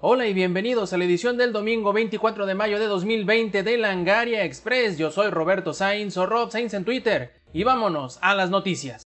Hola y bienvenidos a la edición del domingo 24 de mayo de 2020 de Langaria Express. Yo soy Roberto Sainz o Rob Sainz en Twitter y vámonos a las noticias.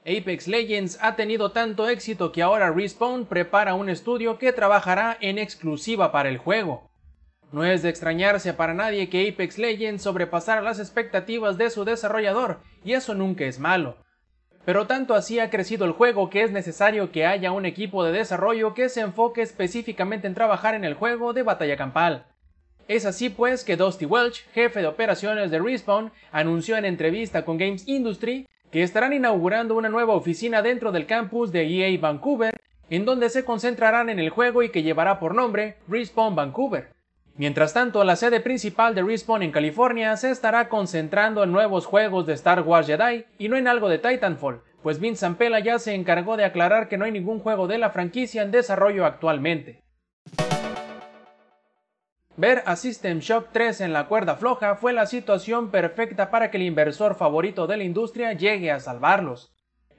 Apex Legends ha tenido tanto éxito que ahora Respawn prepara un estudio que trabajará en exclusiva para el juego. No es de extrañarse para nadie que Apex Legends sobrepasara las expectativas de su desarrollador, y eso nunca es malo. Pero tanto así ha crecido el juego que es necesario que haya un equipo de desarrollo que se enfoque específicamente en trabajar en el juego de batalla campal. Es así pues que Dusty Welch, jefe de operaciones de Respawn, anunció en entrevista con Games Industry que estarán inaugurando una nueva oficina dentro del campus de EA Vancouver, en donde se concentrarán en el juego y que llevará por nombre Respawn Vancouver. Mientras tanto, la sede principal de Respawn en California se estará concentrando en nuevos juegos de Star Wars Jedi y no en algo de Titanfall, pues Vince Zampella ya se encargó de aclarar que no hay ningún juego de la franquicia en desarrollo actualmente. Ver a System Shock 3 en la cuerda floja fue la situación perfecta para que el inversor favorito de la industria llegue a salvarlos.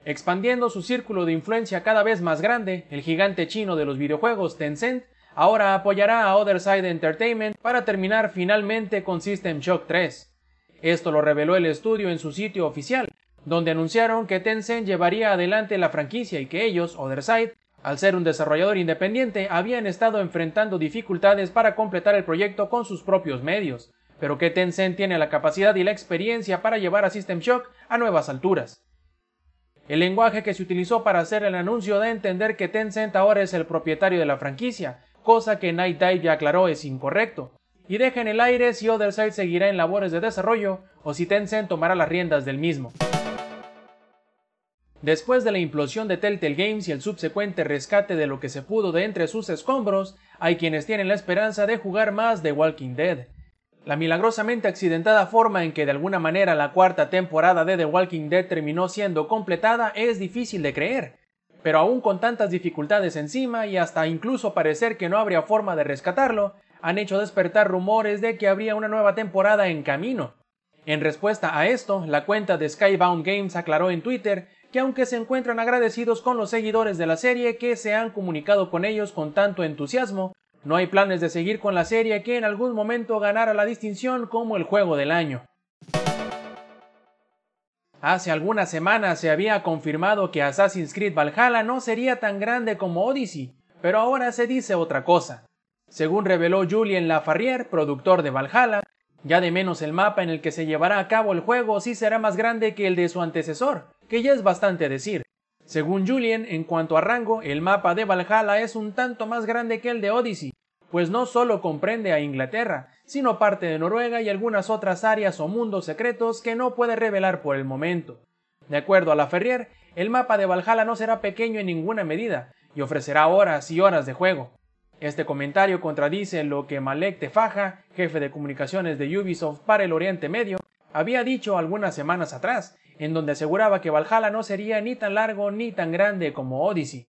Expandiendo su círculo de influencia cada vez más grande, el gigante chino de los videojuegos Tencent ahora apoyará a Other Side Entertainment para terminar finalmente con System Shock 3. Esto lo reveló el estudio en su sitio oficial, donde anunciaron que Tencent llevaría adelante la franquicia y que ellos, Otherside, al ser un desarrollador independiente, habían estado enfrentando dificultades para completar el proyecto con sus propios medios, pero que Tencent tiene la capacidad y la experiencia para llevar a System Shock a nuevas alturas. El lenguaje que se utilizó para hacer el anuncio da a entender que Tencent ahora es el propietario de la franquicia, cosa que Night Dive ya aclaró es incorrecto, y deja en el aire si Otherside seguirá en labores de desarrollo o si Tencent tomará las riendas del mismo. Después de la implosión de Telltale Games y el subsecuente rescate de lo que se pudo de entre sus escombros, hay quienes tienen la esperanza de jugar más de Walking Dead. La milagrosamente accidentada forma en que de alguna manera la cuarta temporada de The Walking Dead terminó siendo completada es difícil de creer, pero aún con tantas dificultades encima y hasta incluso parecer que no habría forma de rescatarlo, han hecho despertar rumores de que habría una nueva temporada en camino. En respuesta a esto, la cuenta de Skybound Games aclaró en Twitter que aunque se encuentran agradecidos con los seguidores de la serie que se han comunicado con ellos con tanto entusiasmo, no hay planes de seguir con la serie que en algún momento ganara la distinción como el juego del año. Hace algunas semanas se había confirmado que Assassin's Creed Valhalla no sería tan grande como Odyssey, pero ahora se dice otra cosa. Según reveló Julien Lafarrière, productor de Valhalla, ya de menos el mapa en el que se llevará a cabo el juego sí será más grande que el de su antecesor, que ya es bastante decir. Según Julien, en cuanto a rango, el mapa de Valhalla es un tanto más grande que el de Odyssey, pues no solo comprende a Inglaterra, sino parte de Noruega y algunas otras áreas o mundos secretos que no puede revelar por el momento. De acuerdo a la Ferrier, el mapa de Valhalla no será pequeño en ninguna medida y ofrecerá horas y horas de juego. Este comentario contradice lo que Malek Tefaja, jefe de comunicaciones de Ubisoft para el Oriente Medio, había dicho algunas semanas atrás, en donde aseguraba que Valhalla no sería ni tan largo ni tan grande como Odyssey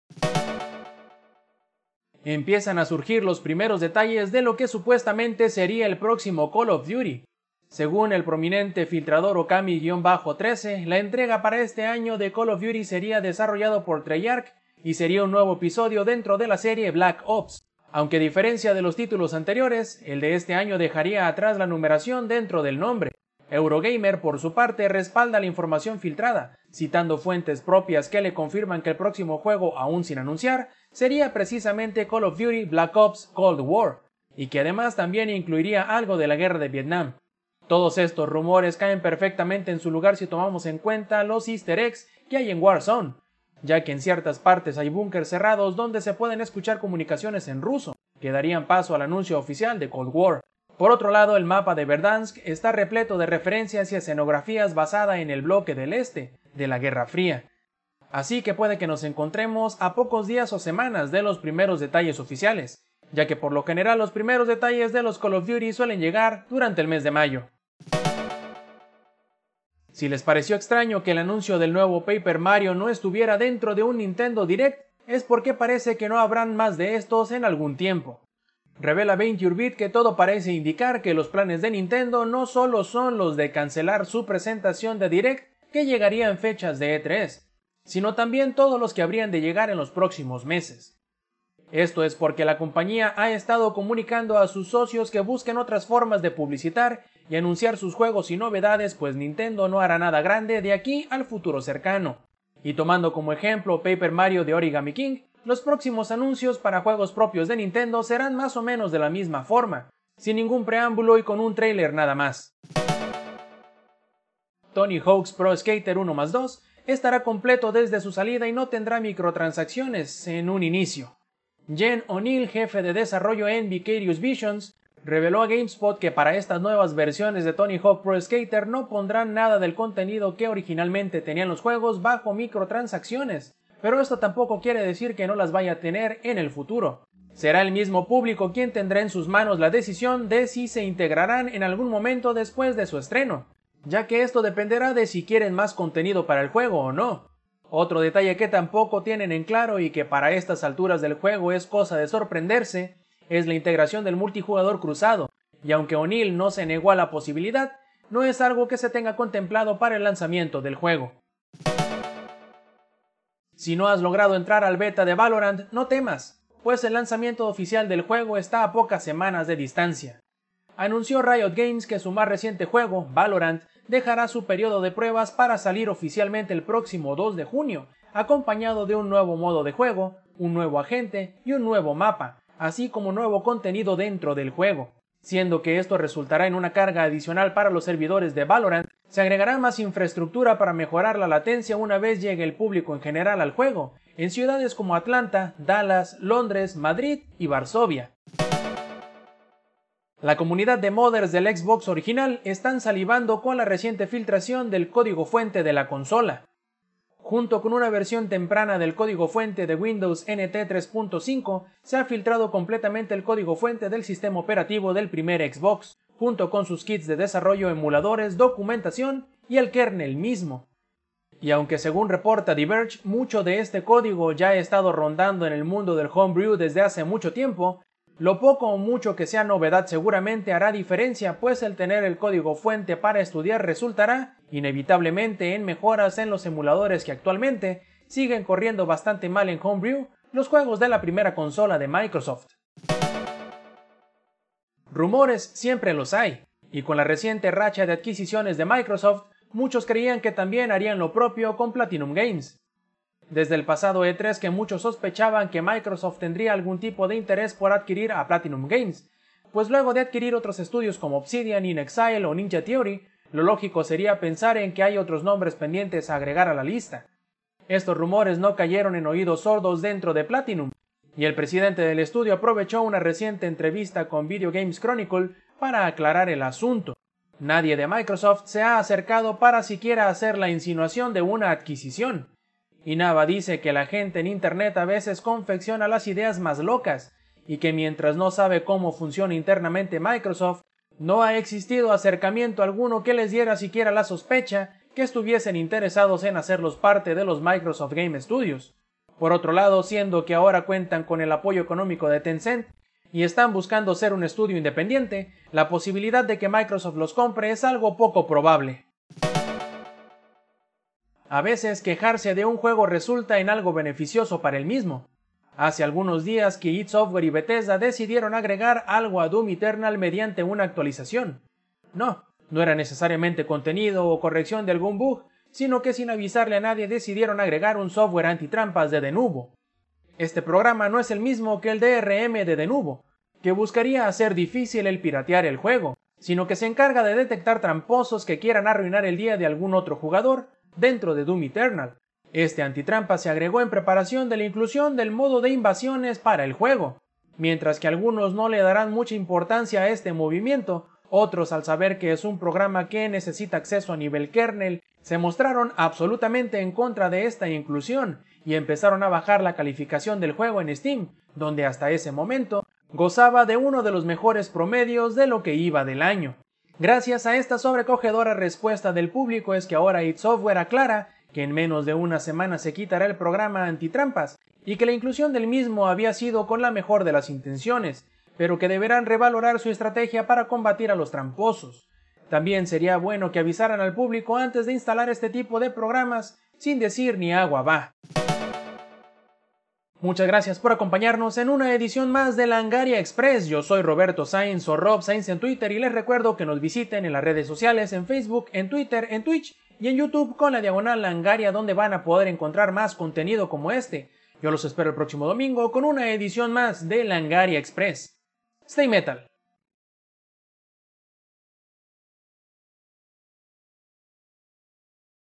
empiezan a surgir los primeros detalles de lo que supuestamente sería el próximo Call of Duty. Según el prominente filtrador Okami-13, la entrega para este año de Call of Duty sería desarrollado por Treyarch y sería un nuevo episodio dentro de la serie Black Ops. Aunque a diferencia de los títulos anteriores, el de este año dejaría atrás la numeración dentro del nombre. Eurogamer, por su parte, respalda la información filtrada, citando fuentes propias que le confirman que el próximo juego, aún sin anunciar, sería precisamente Call of Duty Black Ops Cold War, y que además también incluiría algo de la guerra de Vietnam. Todos estos rumores caen perfectamente en su lugar si tomamos en cuenta los easter eggs que hay en Warzone, ya que en ciertas partes hay búnkers cerrados donde se pueden escuchar comunicaciones en ruso, que darían paso al anuncio oficial de Cold War. Por otro lado, el mapa de Verdansk está repleto de referencias y escenografías basada en el bloque del este, de la Guerra Fría, Así que puede que nos encontremos a pocos días o semanas de los primeros detalles oficiales, ya que por lo general los primeros detalles de los Call of Duty suelen llegar durante el mes de mayo. Si les pareció extraño que el anuncio del nuevo Paper Mario no estuviera dentro de un Nintendo Direct, es porque parece que no habrán más de estos en algún tiempo. Revela 20 que todo parece indicar que los planes de Nintendo no solo son los de cancelar su presentación de Direct, que llegaría en fechas de E3, sino también todos los que habrían de llegar en los próximos meses. Esto es porque la compañía ha estado comunicando a sus socios que busquen otras formas de publicitar y anunciar sus juegos y novedades, pues Nintendo no hará nada grande de aquí al futuro cercano. Y tomando como ejemplo Paper Mario de Origami King, los próximos anuncios para juegos propios de Nintendo serán más o menos de la misma forma, sin ningún preámbulo y con un trailer nada más. Tony Hawk's Pro Skater 1 más 2 estará completo desde su salida y no tendrá microtransacciones en un inicio. Jen O'Neill, jefe de desarrollo en Vicarious Visions, reveló a GameSpot que para estas nuevas versiones de Tony Hawk Pro Skater no pondrán nada del contenido que originalmente tenían los juegos bajo microtransacciones, pero esto tampoco quiere decir que no las vaya a tener en el futuro. Será el mismo público quien tendrá en sus manos la decisión de si se integrarán en algún momento después de su estreno, ya que esto dependerá de si quieren más contenido para el juego o no. Otro detalle que tampoco tienen en claro y que para estas alturas del juego es cosa de sorprenderse es la integración del multijugador cruzado, y aunque O'Neill no se negó a la posibilidad, no es algo que se tenga contemplado para el lanzamiento del juego. Si no has logrado entrar al beta de Valorant, no temas, pues el lanzamiento oficial del juego está a pocas semanas de distancia. Anunció Riot Games que su más reciente juego, Valorant, dejará su periodo de pruebas para salir oficialmente el próximo 2 de junio, acompañado de un nuevo modo de juego, un nuevo agente y un nuevo mapa, así como nuevo contenido dentro del juego. Siendo que esto resultará en una carga adicional para los servidores de Valorant, se agregará más infraestructura para mejorar la latencia una vez llegue el público en general al juego, en ciudades como Atlanta, Dallas, Londres, Madrid y Varsovia. La comunidad de modders del Xbox original están salivando con la reciente filtración del código fuente de la consola. Junto con una versión temprana del código fuente de Windows NT 3.5, se ha filtrado completamente el código fuente del sistema operativo del primer Xbox, junto con sus kits de desarrollo, emuladores, documentación y el kernel mismo. Y aunque según reporta Diverge, mucho de este código ya ha estado rondando en el mundo del homebrew desde hace mucho tiempo, lo poco o mucho que sea novedad seguramente hará diferencia, pues el tener el código fuente para estudiar resultará, inevitablemente, en mejoras en los emuladores que actualmente siguen corriendo bastante mal en Homebrew, los juegos de la primera consola de Microsoft. Rumores siempre los hay, y con la reciente racha de adquisiciones de Microsoft, muchos creían que también harían lo propio con Platinum Games. Desde el pasado E3 que muchos sospechaban que Microsoft tendría algún tipo de interés por adquirir a Platinum Games, pues luego de adquirir otros estudios como Obsidian, InXile o Ninja Theory, lo lógico sería pensar en que hay otros nombres pendientes a agregar a la lista. Estos rumores no cayeron en oídos sordos dentro de Platinum, y el presidente del estudio aprovechó una reciente entrevista con Video Games Chronicle para aclarar el asunto. Nadie de Microsoft se ha acercado para siquiera hacer la insinuación de una adquisición. Inaba dice que la gente en Internet a veces confecciona las ideas más locas y que mientras no sabe cómo funciona internamente Microsoft, no ha existido acercamiento alguno que les diera siquiera la sospecha que estuviesen interesados en hacerlos parte de los Microsoft Game Studios. Por otro lado, siendo que ahora cuentan con el apoyo económico de Tencent y están buscando ser un estudio independiente, la posibilidad de que Microsoft los compre es algo poco probable. A veces quejarse de un juego resulta en algo beneficioso para el mismo. Hace algunos días que id Software y Bethesda decidieron agregar algo a Doom Eternal mediante una actualización. No, no era necesariamente contenido o corrección de algún bug, sino que sin avisarle a nadie decidieron agregar un software antitrampas de Denuvo. Este programa no es el mismo que el DRM de Denuvo, que buscaría hacer difícil el piratear el juego, sino que se encarga de detectar tramposos que quieran arruinar el día de algún otro jugador dentro de Doom Eternal. Este antitrampa se agregó en preparación de la inclusión del modo de invasiones para el juego. Mientras que algunos no le darán mucha importancia a este movimiento, otros al saber que es un programa que necesita acceso a nivel kernel, se mostraron absolutamente en contra de esta inclusión y empezaron a bajar la calificación del juego en Steam, donde hasta ese momento gozaba de uno de los mejores promedios de lo que iba del año. Gracias a esta sobrecogedora respuesta del público es que ahora id Software aclara que en menos de una semana se quitará el programa antitrampas y que la inclusión del mismo había sido con la mejor de las intenciones, pero que deberán revalorar su estrategia para combatir a los tramposos. También sería bueno que avisaran al público antes de instalar este tipo de programas sin decir ni agua va. Muchas gracias por acompañarnos en una edición más de Langaria Express. Yo soy Roberto Sainz o Rob Sainz en Twitter y les recuerdo que nos visiten en las redes sociales, en Facebook, en Twitter, en Twitch y en YouTube con la diagonal Langaria donde van a poder encontrar más contenido como este. Yo los espero el próximo domingo con una edición más de Langaria Express. Stay Metal.